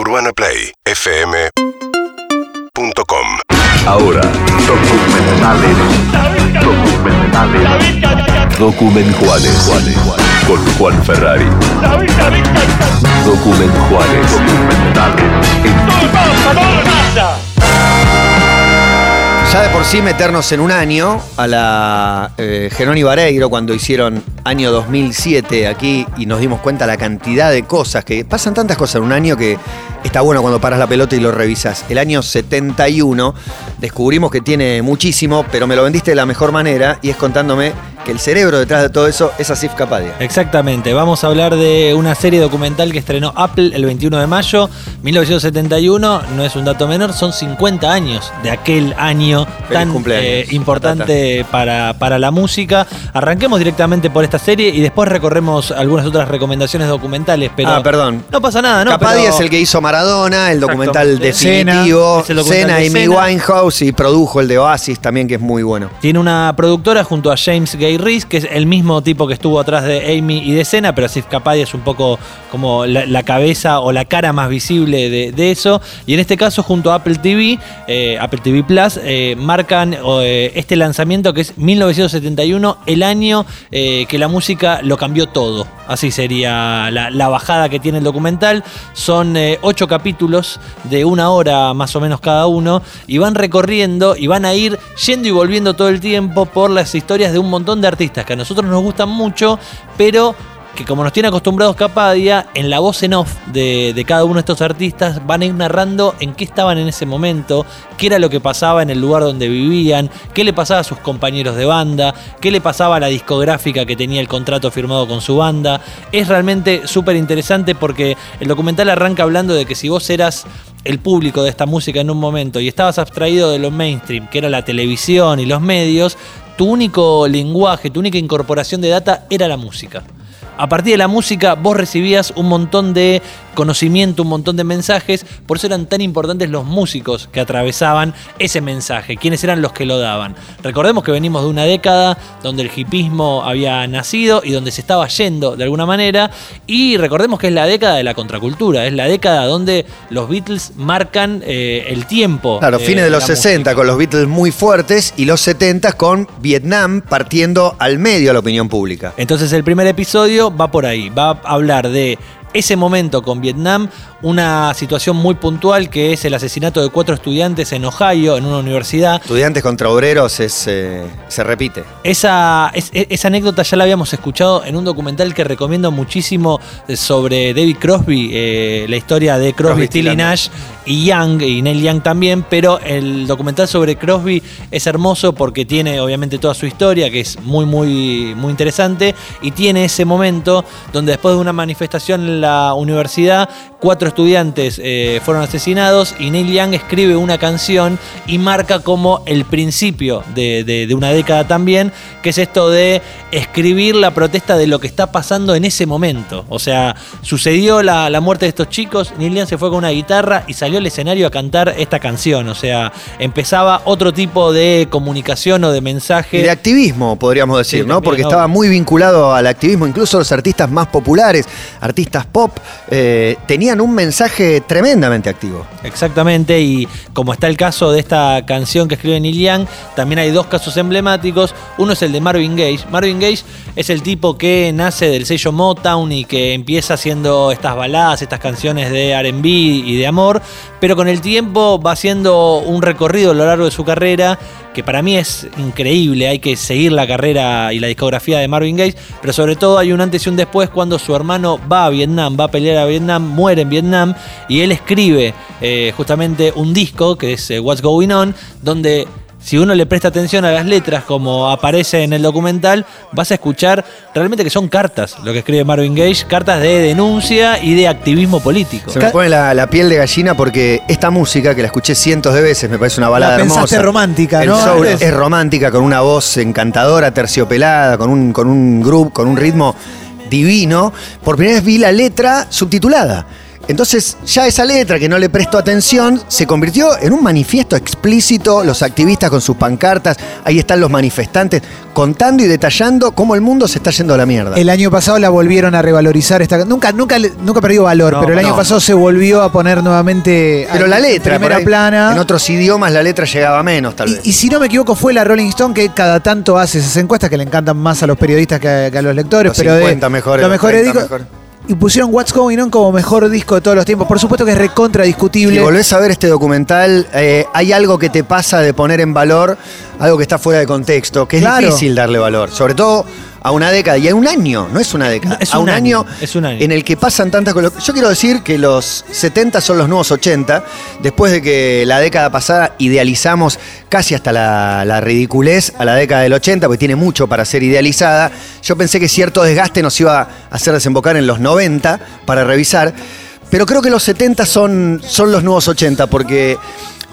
UrbanaPlayFM.com Ahora, documentales. Documentales. Documentales. Con Juan Ferrari. Documentales. Documentales. Ya de por sí meternos en un año a la eh, Geroni Vareiro cuando hicieron año 2007 aquí y nos dimos cuenta la cantidad de cosas que pasan tantas cosas en un año que está bueno cuando paras la pelota y lo revisas. El año 71 descubrimos que tiene muchísimo, pero me lo vendiste de la mejor manera y es contándome que el cerebro detrás de todo eso es Asif Kapadia. Exactamente, vamos a hablar de una serie documental que estrenó Apple el 21 de mayo 1971, no es un dato menor, son 50 años de aquel año tan eh, importante para, para la música. Arranquemos directamente por esta serie y después recorremos algunas otras recomendaciones documentales, pero ah, perdón. no pasa nada, ¿no? Capadia Pero- es el que hizo Maradona, el documental De definitivo, Cena, documental Cena, de Amy. Winehouse y produjo el de Oasis también, que es muy bueno. Tiene una productora junto a James Gay Reese, que es el mismo tipo que estuvo atrás de Amy y de Cena, pero Asif Kapadia es un poco como la, cabeza o la cara más visible de, eso. Y en este caso, junto a Apple TV, eh, Apple TV Plus, eh, marcan eh, este lanzamiento que es 1971, el año que la música lo cambió todo. Así sería la, la bajada que tiene el documental. Son ocho capítulos de una hora más o menos cada uno y van recorriendo y van a ir yendo y volviendo todo el tiempo por las historias de un montón de artistas que a nosotros nos gustan mucho, pero que como nos tiene acostumbrados Capadia, en la voz en off de, de cada uno de estos artistas van a ir narrando en qué estaban en ese momento, qué era lo que pasaba en el lugar donde vivían, qué le pasaba a sus compañeros de banda, qué le pasaba a la discográfica que tenía el contrato firmado con su banda. Es realmente súper interesante porque el documental arranca hablando de que si vos eras el público de esta música en un momento y estabas abstraído de lo mainstream, que era la televisión y los medios, tu único lenguaje, tu única incorporación de data era la música. A partir de la música vos recibías un montón de conocimiento, un montón de mensajes, por eso eran tan importantes los músicos que atravesaban ese mensaje, quiénes eran los que lo daban. Recordemos que venimos de una década donde el hipismo había nacido y donde se estaba yendo de alguna manera, y recordemos que es la década de la contracultura, es la década donde los Beatles marcan eh, el tiempo. Claro, eh, fines de los la 60 música. con los Beatles muy fuertes y los 70 con Vietnam partiendo al medio a la opinión pública. Entonces el primer episodio va por ahí, va a hablar de ese momento con Vietnam, una situación muy puntual que es el asesinato de cuatro estudiantes en Ohio, en una universidad. Estudiantes contra obreros es, eh, se repite. Esa, es- esa anécdota ya la habíamos escuchado en un documental que recomiendo muchísimo sobre David Crosby, eh, la historia de Crosby, Crosby, y Stills Nash y Young, y Neil Young también, pero el documental sobre Crosby es hermoso porque tiene obviamente toda su historia, que es muy, muy, muy interesante, y tiene ese momento donde después de una manifestación en la universidad, cuatro estudiantes eh, fueron asesinados y Neil Young escribe una canción y marca como el principio de, una década también, que es esto de escribir la protesta de lo que está pasando en ese momento. O sea, sucedió la, la muerte de estos chicos, Neil Young se fue con una guitarra y salió al escenario a cantar esta canción. O sea, empezaba otro tipo de comunicación o de mensaje. Y de activismo, podríamos decir, Sí, ¿no? Porque estaba muy vinculado al activismo. Incluso los artistas más populares, artistas pop, eh, tenían un mensaje tremendamente activo. Exactamente, y como está el caso de esta canción que escribe Neil Young, también hay dos casos emblemáticos. Uno es el de Marvin Gaye. Marvin Gaye es el tipo que nace del sello Motown y que empieza haciendo estas baladas, estas canciones de RB y de amor, pero con el tiempo va haciendo un recorrido a lo largo de su carrera que para mí es increíble, hay que seguir la carrera y la discografía de Marvin Gaye, pero sobre todo hay un antes y un después cuando su hermano va a Vietnam, va a pelear a Vietnam, muere en Vietnam y él escribe eh, justamente un disco que es eh, What's Going On, donde si uno le presta atención a las letras como aparece en el documental, vas a escuchar realmente que son cartas lo que escribe Marvin Gaye, cartas de denuncia y de activismo político. Se me pone la, la piel de gallina porque esta música, que la escuché cientos de veces, me parece una balada La pensaste hermosa. romántica, El ¿no? soul Antes. es romántica, con una voz encantadora, terciopelada, con un, con un groove, con un ritmo divino. Por primera vez vi la letra subtitulada. Entonces, ya esa letra que no le prestó atención se convirtió en un manifiesto explícito. Los activistas con sus pancartas, ahí están los manifestantes contando y detallando cómo el mundo se está yendo a la mierda. El año pasado la volvieron a revalorizar esta nunca nunca nunca perdió valor, No, pero el año pasado se volvió a poner nuevamente Pero la letra, primera ahí, plana. En otros idiomas la letra llegaba menos, tal vez. Y, y si no me equivoco, fue la Rolling Stone que cada tanto hace esas encuestas que le encantan más a los periodistas que a, que a los lectores. Los pero 50 de, mejores, los los mejores 30 discos. mejores. Y pusieron What's Going On como mejor disco de todos los tiempos. Por supuesto que es recontra discutible. Si volvés a ver este documental, eh, hay algo que te pasa de poner en valor algo que está fuera de contexto, que es Claro. difícil darle valor, sobre todo a una década y a un año, no es una década, Es a un un año, año, es un año. en el que pasan tantas cosas. Yo quiero decir que los 70 son los nuevos 80, después de que la década pasada idealizamos casi hasta la, la ridiculez a la década del 80, porque tiene mucho para ser idealizada. Yo pensé que cierto desgaste nos iba a hacer desembocar en los 90 para revisar. Pero creo que los 70 son, son los nuevos 80, porque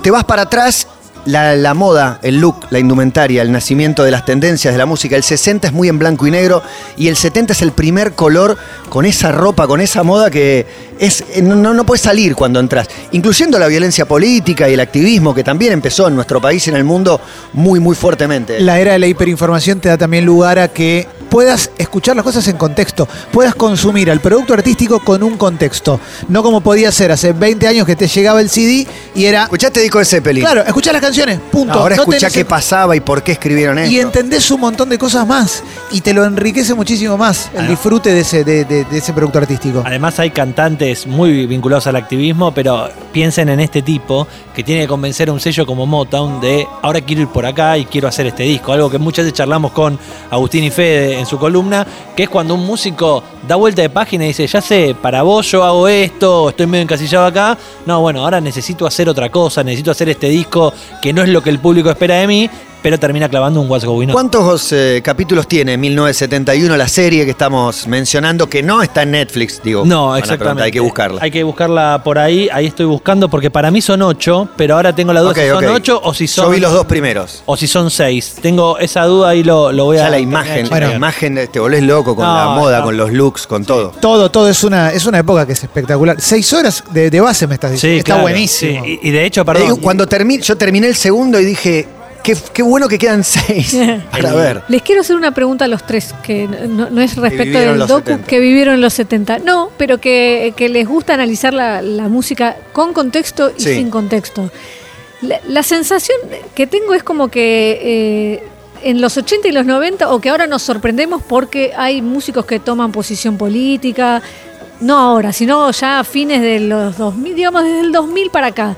te vas para atrás, la, moda, el look, la indumentaria, el nacimiento de las tendencias de la música. El 60 es muy en blanco y negro y el 70 es el primer color con esa ropa, con esa moda que es, eh, no, no puedes salir cuando entras. Incluyendo la violencia política y el activismo que también empezó en nuestro país y en el mundo muy, muy fuertemente. La era de la hiperinformación te da también lugar a que puedas escuchar las cosas en contexto, puedas consumir al producto artístico con un contexto. No como podía ser hace 20 años que te llegaba el CD y era. ¿Escuchaste disco de Zeppelin? Claro, escuchá las canciones, punto. Ahora No escuchá qué el- pasaba y por qué escribieron esto. Y entendés un montón de cosas más. Y te lo enriquece muchísimo más el disfrute de ese, de, de- de ese producto artístico. Además hay cantantes muy vinculados al activismo, pero piensen en este tipo que tiene que convencer a un sello como Motown de ahora quiero ir por acá y quiero hacer este disco. Algo que muchas veces charlamos con Agustín y Fede en su columna, que es cuando un músico da vuelta de página y dice, ya sé, para vos yo hago esto, estoy medio encasillado acá. No, bueno, ahora necesito hacer otra cosa, necesito hacer este disco que no es lo que el público espera de mí, pero termina clavando un What's Going On. ¿Cuántos eh, capítulos tiene 1971 la serie que estamos mencionando que no está en Netflix? Digo, No, exactamente. Hay que buscarla. Hay que buscarla por ahí. Ahí estoy buscando porque para mí son ocho, pero ahora tengo la duda si son ocho o si son. Yo vi los dos primeros. O si son seis. Tengo esa duda y lo, lo voy a. Ya la imagen, chequear. la imagen, eh, te volvés loco con No, la moda, no. con los looks, con todo. Todo, todo es una, es una época que es espectacular. Seis horas de, de base me estás diciendo. Sí, Está claro, buenísimo. sí. Y, y de hecho, perdón. digo, cuando termi- yo terminé el segundo y dije, qué, qué bueno que quedan seis para ver. Les quiero hacer una pregunta a los tres, que no, no es respecto del docu 70. que vivieron en los 70. No, pero que, que les gusta analizar la, la música con contexto y Sí. sin contexto. La, la sensación que tengo es como que eh, en los 80 y los 90, o que ahora nos sorprendemos porque hay músicos que toman posición política, no ahora, sino ya a fines de los 2000, digamos desde el 2000 para acá.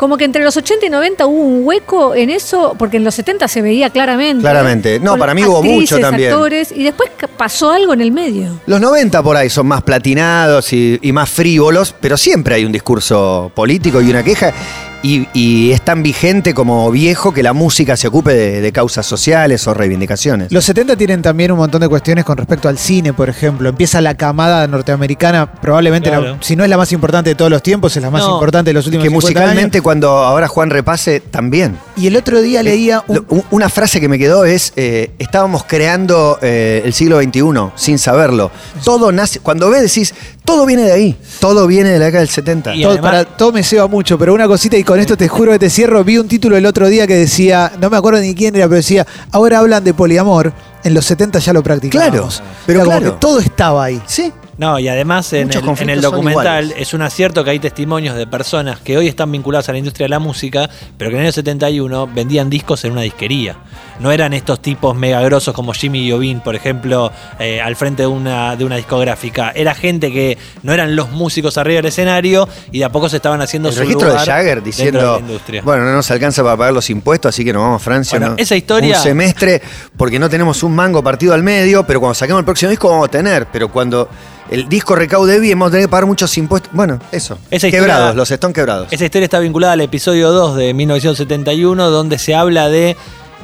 Como que entre los 80 y 90 hubo un hueco en eso, porque en los 70 se veía claramente. Claramente. No, para mí hubo mucho también. actores, y después pasó algo en el medio. Los 90 por ahí son más platinados y, y más frívolos, pero siempre hay un discurso político y una queja. Y, y es tan vigente como viejo que la música se ocupe de, de causas sociales o reivindicaciones. Los 70 tienen también un montón de cuestiones con respecto al cine, por ejemplo. Empieza la camada norteamericana, probablemente, la- si no es la más importante de todos los tiempos, es la más No, importante de los últimos que 50 musicalmente, años. cuando ahora Juan repase, también. Y el otro día leía un, Lo- u- Una frase que me quedó es, eh, estábamos creando eh, el siglo XXI sin saberlo. Todo nace, cuando ves decís, todo viene de ahí, todo viene de la década del 70. Y todo, además- para- todo me ceba mucho, pero una cosita y con esto te juro que te cierro. Vi un título el otro día que decía, no me acuerdo ni quién era, pero decía, ahora hablan de poliamor, en los 70 ya lo practicábamos. Claro, pero claro. todo estaba ahí. Sí, No, y además en el, en documental es un acierto que hay testimonios de personas que hoy están vinculadas a la industria de la música, pero que en el año 71 vendían discos en una disquería. No eran estos tipos mega grosos como Jimmy Iovine, por ejemplo, eh, al frente de una, de una discográfica. Era gente que no eran los músicos arriba del escenario y de a poco se estaban haciendo el su registro de Jagger de diciendo, la industria. bueno, no nos alcanza para pagar los impuestos, así que nos vamos a Francia. Bueno, ¿no? esa historia- Un semestre, porque no tenemos un mango partido al medio, pero cuando saquemos el próximo disco vamos a tener. Pero cuando el disco recaude bien, vamos a tener que pagar muchos impuestos. Bueno, eso. Esa historia- quebrados, los están quebrados. Esa historia está vinculada al episodio 2 de 1971, donde se habla de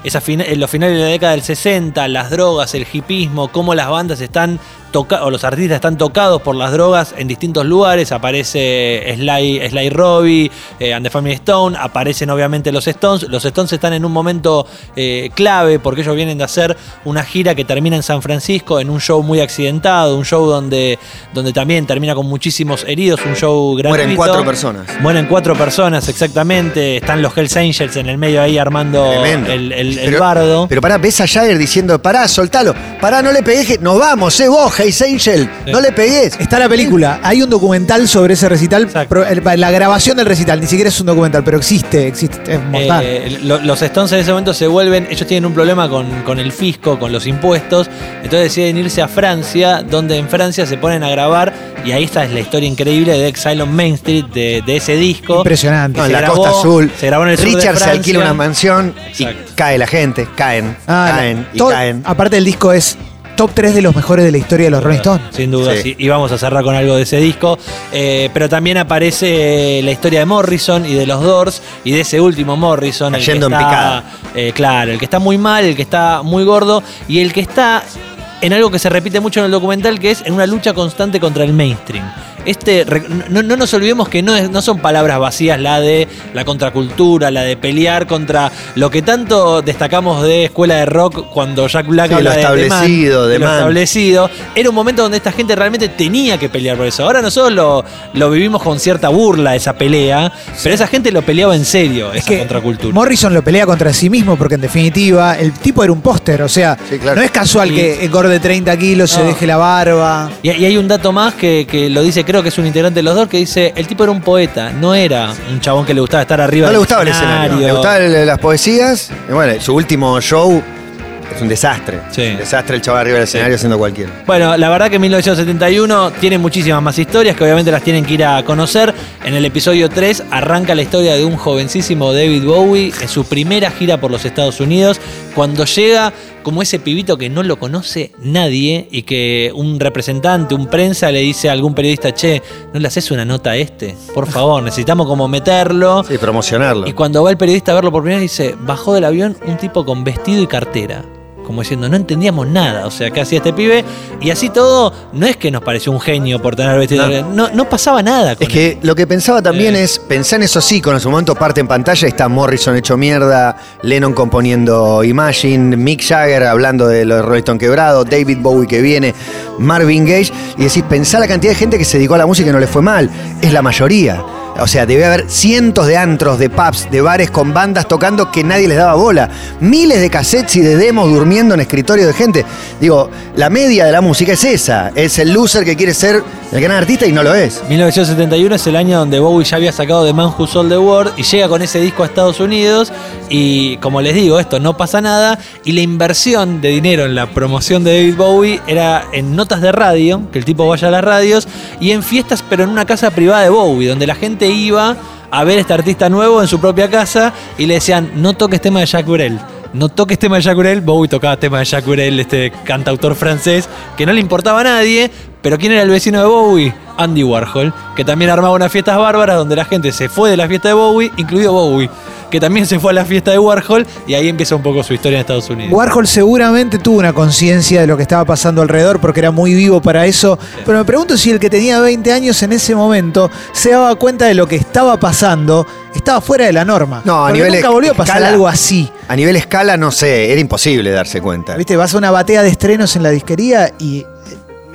esa fina- en los finales de la década del 60, las drogas, el hipismo, cómo las bandas están toca o los artistas están tocados por las drogas en distintos lugares. Aparece Sly, Sly Robbie, eh, and the Family Stone, aparecen obviamente los Stones. Los Stones están en un momento eh, clave porque ellos vienen de hacer una gira que termina en San Francisco, en un show muy accidentado, un show donde, donde también termina con muchísimos heridos, un show gratuito. Mueren cuatro personas. Mueren cuatro personas, exactamente. Están los Hells Angels en el medio ahí armando Tremendo. el, el- el Pero- bardo. Pero pará, ves a Jagger diciendo, pará, soltalo, pará, no le pegues, nos vamos, eh vos, Hayes Angel, no le pegues. Está la película, hay un documental sobre ese recital, Exacto. pro- el- la grabación del recital, ni siquiera es un documental, pero existe, existe, es mortal. Eh, lo- los Stones en ese momento se vuelven, ellos tienen un problema con, con el fisco, con los impuestos, entonces deciden irse a Francia, donde en Francia se ponen a grabar, y ahí está es la historia increíble de Exile on Main Street, de, de ese disco. Impresionante. No, en la grabó- Costa Azul. se grabó en el sur de Richard se alquila una mansión Exacto. y cae la gente, caen, Ah, caen y todo- caen. Aparte el disco es top 3 de los mejores de la historia de los Rolling Stones. Sin duda, Sí. sí. Y vamos a cerrar con algo de ese disco. Eh, pero también aparece la historia de Morrison y de los Doors y de ese último Morrison. el que Cayendo en está, picada. eh, claro, el que está muy mal, el que está muy gordo y el que está en algo que se repite mucho en el documental, que es en una lucha constante contra el mainstream. Este, no, no nos olvidemos que no, es- no son palabras vacías la de la contracultura, la de pelear contra lo que tanto destacamos de Escuela de Rock cuando Jack Black Sí, habla lo de- de Man, establecido, de lo establecido. Era un momento donde esta gente realmente tenía que pelear por eso. Ahora nosotros lo, lo vivimos con cierta burla, esa pelea, pero esa gente lo peleaba en serio, Es esa que contracultura. Morrison lo pelea contra sí mismo porque en definitiva el tipo era un póster, o sea, Sí, claro. no es casual Y- que engorde 30 kilos, se deje la barba. Y, y hay un dato más que, que lo dice, creo que es un integrante de los dos, que dice, el tipo era un poeta, no era un chabón que le gustaba estar arriba No le gustaba el escenario, le gustaban las poesías. Y bueno, su último show es un desastre. Sí. Un desastre el chaval arriba del escenario haciendo cualquiera. Bueno, la verdad que 1971 tiene muchísimas más historias que obviamente las tienen que ir a conocer. En el episodio 3 arranca la historia de un jovencísimo David Bowie en su primera gira por los Estados Unidos, cuando llega como ese pibito que no lo conoce nadie y que un representante, un prensa le dice a algún periodista, che, ¿no le haces una nota a este? Por favor, necesitamos como meterlo. Sí, promocionarlo. Y cuando va el periodista a verlo por primera vez, dice, bajó del avión un tipo con vestido y cartera. Como diciendo, no entendíamos nada. O sea, ¿qué hacía este pibe? Y así todo, no es que nos pareció un genio por tener vestido. No. No, no, pasaba nada con Es que lo que pensaba también Eh. es, pensar en esos íconos, en su momento parte en pantalla, está Morrison hecho mierda, Lennon componiendo Imagine, Mick Jagger hablando de los Rolling Stone quebrado, David Bowie que viene, Marvin Gaye, y decís, pensá la cantidad de gente que se dedicó a la música y no le fue mal, es la mayoría. O sea, debe haber cientos de antros, de pubs, de bares con bandas tocando que nadie les daba bola. Miles de cassettes y de demos durmiendo en escritorio de gente. Digo, la media de la música es esa. Es el loser que quiere ser el gran artista y no lo es. 1971 es el año donde Bowie ya había sacado The Man Who Sold the World y llega con ese disco a Estados Unidos y como les digo, esto no pasa nada y la inversión de dinero en la promoción de David Bowie era en notas de radio, que el tipo vaya a las radios y en fiestas pero en una casa privada de Bowie, donde la gente iba a ver este artista nuevo en su propia casa y le decían, no toques tema de Jacques Brel. No toques tema de Jacques Brel, Bowie tocaba tema de Jacques Brel, este cantautor francés, que no le importaba a nadie, pero ¿quién era el vecino de Bowie? Andy Warhol, que también armaba unas fiestas bárbaras donde la gente se fue de la fiesta de Bowie, incluido Bowie, que también se fue a la fiesta de Warhol y ahí empieza un poco su historia en Estados Unidos. Warhol seguramente tuvo una conciencia de lo que estaba pasando alrededor porque era muy vivo para eso, pero me pregunto si el que tenía 20 años en ese momento se daba cuenta de lo que estaba pasando, estaba fuera de la norma. No, a Porque nivel nunca volvió a pasar escala- algo así. A nivel escala, no sé, era imposible darse cuenta. ¿Viste? Vas a una batea de estrenos en la disquería y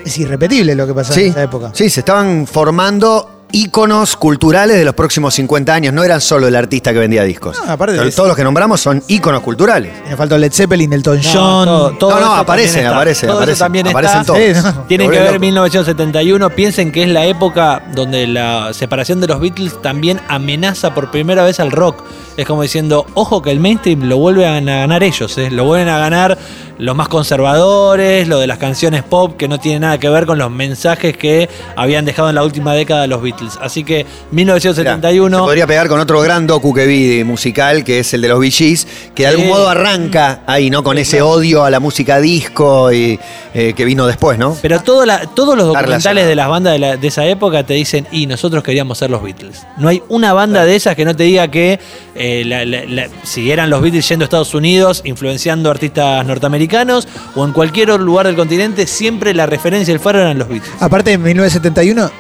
es irrepetible lo que pasaba en esa época. sí, se estaban formando íconos culturales de los próximos 50 años. No eran solo el artista que vendía discos. No, aparte de Todos eso. los que nombramos son íconos culturales. Me faltó Led Zeppelin, Elton No, John. todo- todo No, no, eso aparecen, también está. aparecen, eso también aparecen está. todos. Sí, no. Me Tienen que ver loco. 1971. Piensen que es la época donde la separación de los Beatles también amenaza por primera vez al rock. Es como diciendo, ojo que el mainstream lo vuelven a ganar ellos, ¿eh? lo vuelven a ganar los más conservadores, lo de las canciones pop que no tiene nada que ver con los mensajes que habían dejado en la última década los Beatles. Así que Mirá, 1971. se podría pegar con otro gran docu que vi musical, que es el de los Bee Gees, que de algún modo arranca ahí, ¿no? Con ese odio a la música disco y eh, que vino después, ¿no? Pero todo la- todos los documentales de las bandas de, la- de esa época te dicen, y nosotros queríamos ser los Beatles. No hay una banda de esas que no te diga que eh, la- si eran los Beatles yendo a Estados Unidos, influenciando artistas norteamericanos, o en cualquier otro lugar del continente, siempre la referencia y el faro eran los Beatles. Aparte, en 1971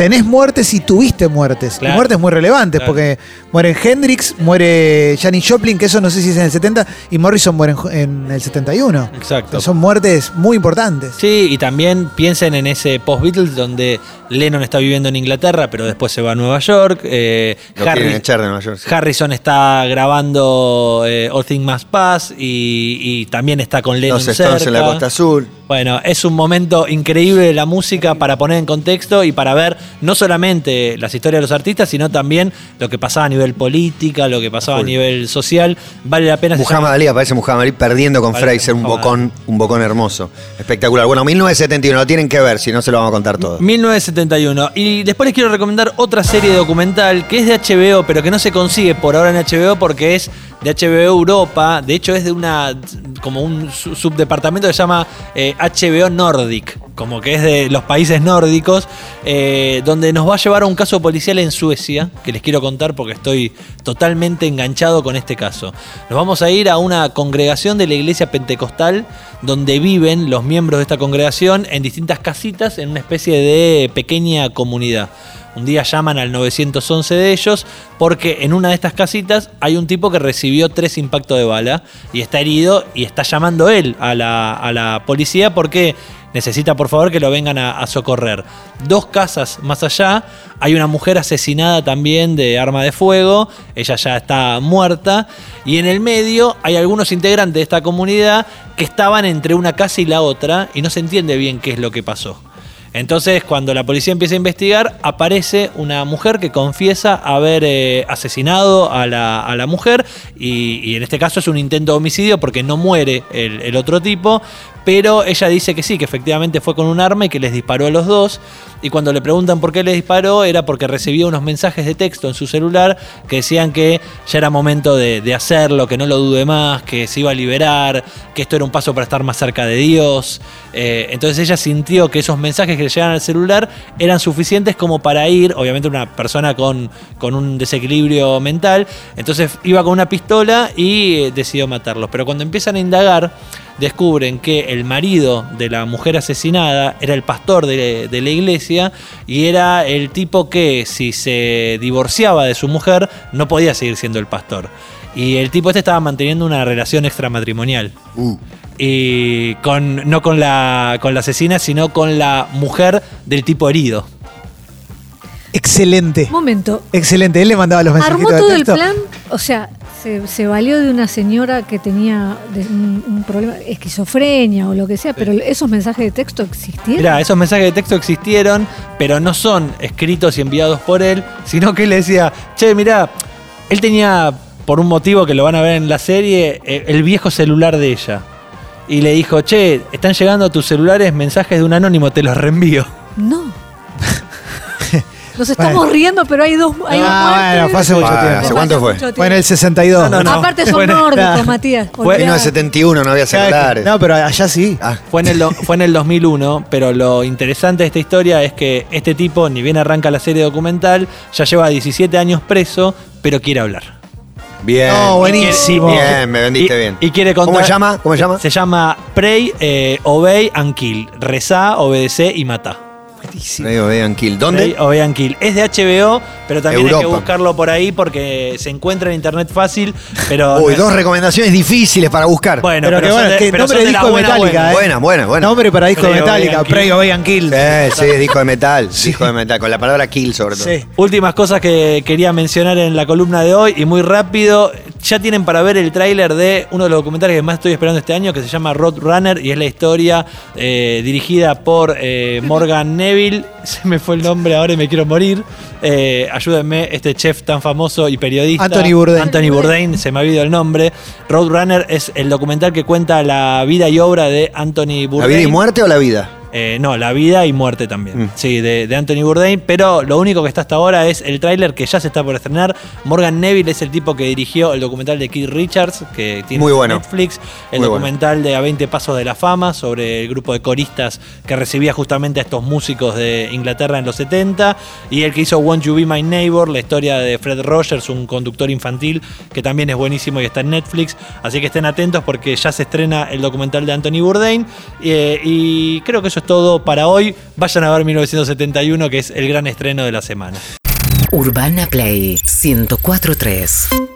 tenés muertes y tuviste muertes. Claro. Y muertes muy relevantes, Claro. porque mueren Hendrix, muere Janis Joplin, que eso no sé si es en el 70, y Morrison muere en, en el 71. Exacto. Son muertes muy importantes. Sí, y también piensen en ese post-Beatles donde Lennon está viviendo en Inglaterra, pero después se va a Nueva York. eh, Lo Harry- quieren echar de Nueva York. sí. Harrison está grabando eh, All Things Must Pass y, y también está con Lennon Los Stones en la cerca. Costa Azul. Bueno, es un momento increíble de la música para poner en contexto y para ver no solamente las historias de los artistas, sino también lo que pasaba a nivel política, lo que pasaba a nivel social. Vale la pena. Muhammad llama- Ali, aparece Muhammad Ali perdiendo con Fraser, un bocón, un bocón hermoso. Espectacular. Bueno, 1971, lo tienen que ver, si no se lo vamos a contar todo. 1971. Y después les quiero recomendar otra serie documental que es de HBO, pero que no se consigue por ahora en HBO porque es de HBO Europa. De hecho, es de una como un su- subdepartamento que se llama eh, HBO Nordic, como que es de los países nórdicos, eh, donde nos va a llevar a un caso policial en Suecia, que les quiero contar porque estoy totalmente enganchado con este caso. Nos vamos a ir a una congregación de la iglesia pentecostal donde viven los miembros de esta congregación en distintas casitas en una especie de pequeña comunidad. Un día llaman al 911 de ellos porque en una de estas casitas hay un tipo que recibió tres impactos de bala y está herido y está llamando él a la, a la policía porque necesita por favor que lo vengan a, a socorrer. Dos casas más allá hay una mujer asesinada también de arma de fuego, ella ya está muerta y en el medio hay algunos integrantes de esta comunidad que estaban entre una casa y la otra y no se entiende bien qué es lo que pasó. Entonces, cuando la policía empieza a investigar, aparece una mujer que confiesa haber eh, asesinado a la, a la mujer y, y en este caso es un intento de homicidio porque no muere el, el otro tipo, pero ella dice que sí, que efectivamente fue con un arma y que les disparó a los dos. Y cuando le preguntan por qué le disparó, era porque recibía unos mensajes de texto en su celular que decían que ya era momento de, de hacerlo, que no lo dude más, que se iba a liberar, que esto era un paso para estar más cerca de Dios. Eh, entonces ella sintió que esos mensajes que le llegaban al celular eran suficientes como para ir, obviamente una persona con, con un desequilibrio mental, entonces iba con una pistola y eh, decidió matarlos. Pero cuando empiezan a indagar, descubren que el marido de la mujer asesinada era el pastor de, de la iglesia y era el tipo que si se divorciaba de su mujer no podía seguir siendo el pastor. Y el tipo este estaba manteniendo una relación extramatrimonial. Uh. Y con, no con la, con la asesina, sino con la mujer del tipo herido. Excelente. Momento. Excelente. Él le mandaba los mensajitos Armó de todo el plan, o sea, se, se valió de una señora que tenía un, un problema, esquizofrenia o lo que sea, pero esos mensajes de texto existieron. Mira, esos mensajes de texto existieron, pero no son escritos y enviados por él, sino que él le decía, che, mira, él tenía, por un motivo que lo van a ver en la serie, eh, el viejo celular de ella. Y le dijo, che, están llegando a tus celulares mensajes de un anónimo, te los reenvío. No. Nos estamos Bueno. riendo, pero hay dos, hay dos Ah, bueno, fue hace mucho tiempo. ¿hace cuánto fue? Fue en el tiempo. 62. No, no, no. Aparte son Bueno, nórdicos, claro. Matías. Fue- olvidate. 1971 no había celulares. No, pero allá sí. Ah, Fue en, el, do- fue en el 2001, pero lo interesante de esta historia es que este tipo, ni bien arranca la serie documental, ya lleva 17 años preso, pero quiere hablar. bien. No, buenísimo. Bien, me vendiste y, bien. y quiere contar. ¿Cómo se llama? ¿Cómo se llama? Se llama Pray, eh, Obey and Kill. Rezá, obedece y mata. Buenísimo. Medio vean Kill. ¿Dónde? Obey and Kill. Es de HBO, pero también hay que buscarlo por ahí porque se encuentra en internet fácil. Pero Uy, no es- dos recomendaciones difíciles para buscar. Bueno, Pero pero, que bueno, de- que pero nombre de disco de buena, Metallica, buena. ¿eh? Buena, buena, buena. Nombre para disco de Metallica. Obey and Kill. Sí, sí, disco de metal. Disco de metal, con la palabra kill sobre todo. Sí. Últimas cosas que quería mencionar en la columna de hoy y muy rápido. Ya tienen para ver el tráiler de uno de los documentales que más estoy esperando este año que se llama Road Runner y es la historia eh, dirigida por eh, Morgan Neville. Se me fue el nombre ahora y me quiero morir. Eh, ayúdenme, este chef tan famoso y periodista. Anthony Bourdain. Anthony Bourdain, se me ha olvidado el nombre. Road Runner es el documental que cuenta la vida y obra de Anthony ¿La Bourdain. vida y muerte o la vida? Eh, no, La vida y muerte también. Mm. Sí, de, de Anthony Bourdain. Pero lo único que está hasta ahora es el tráiler que ya se está por estrenar. Morgan Neville es el tipo que dirigió el documental de Keith Richards, que tiene Muy bueno. Netflix. El Muy bueno. documental de A 20 Pasos de la Fama sobre el grupo de coristas que recibía justamente a estos músicos de Inglaterra en los 70. Y el que hizo Won't You Be My Neighbor, la historia de Fred Rogers, un conductor infantil que también es buenísimo y está en Netflix. Así que estén atentos porque ya se estrena el documental de Anthony Bourdain. Eh, y creo que eso es todo para hoy. Vayan a ver 1971, que es el gran estreno de la semana. Urbana Play 1043.